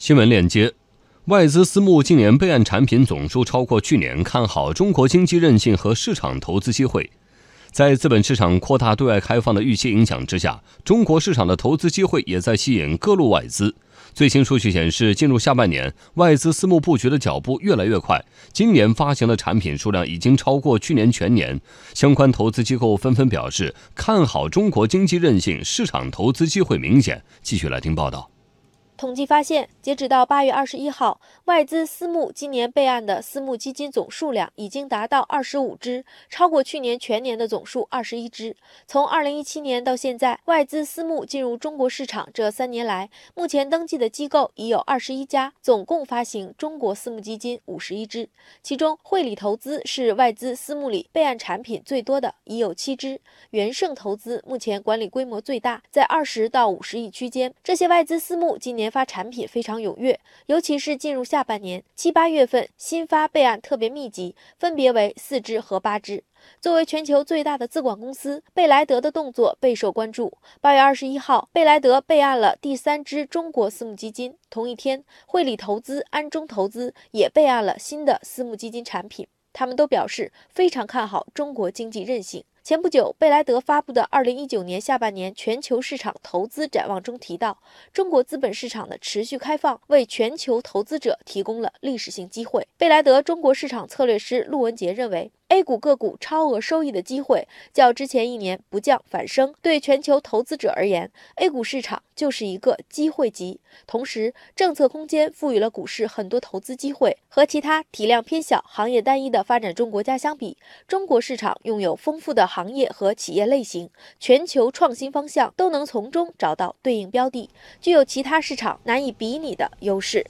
新闻链接：外资私募今年备案产品总数超过去年，看好中国经济韧性和市场投资机会。在资本市场扩大对外开放的预期影响之下，中国市场的投资机会也在吸引各路外资。最新数据显示，进入下半年，外资私募布局的脚步越来越快。今年发行的产品数量已经超过去年全年，相关投资机构纷纷表示看好中国经济韧性，市场投资机会明显。继续来听报道。统计发现，截止到八月二十一号，外资私募今年备案的私募基金总数量已经达到二十五只，超过去年全年的总数二十一只。从二零一七年到现在，外资私募进入中国市场这三年来，目前登记的机构已有二十一家，总共发行中国私募基金五十一只。其中，汇理投资是外资私募里备案产品最多的，已有七只；元盛投资目前管理规模最大，在二十到五十亿区间。这些外资私募今年发产品非常踊跃，尤其是进入下半年七八月份，新发备案特别密集，分别为四支和八支。作为全球最大的资管公司，贝莱德的动作备受关注。八月二十一号，贝莱德备案了第三支中国私募基金。同一天，汇理投资、安中投资也备案了新的私募基金产品。他们都表示非常看好中国经济韧性。前不久，贝莱德发布的二零一九年下半年全球市场投资展望中提到，中国资本市场的持续开放为全球投资者提供了历史性机会。贝莱德中国市场策略师陆文杰认为。A 股个股超额收益的机会较之前一年不降反升，对全球投资者而言，A 股市场就是一个机会集。同时，政策空间赋予了股市很多投资机会。和其他体量偏小、行业单一的发展中国家相比，中国市场拥有丰富的行业和企业类型，全球创新方向都能从中找到对应标的，具有其他市场难以比拟的优势。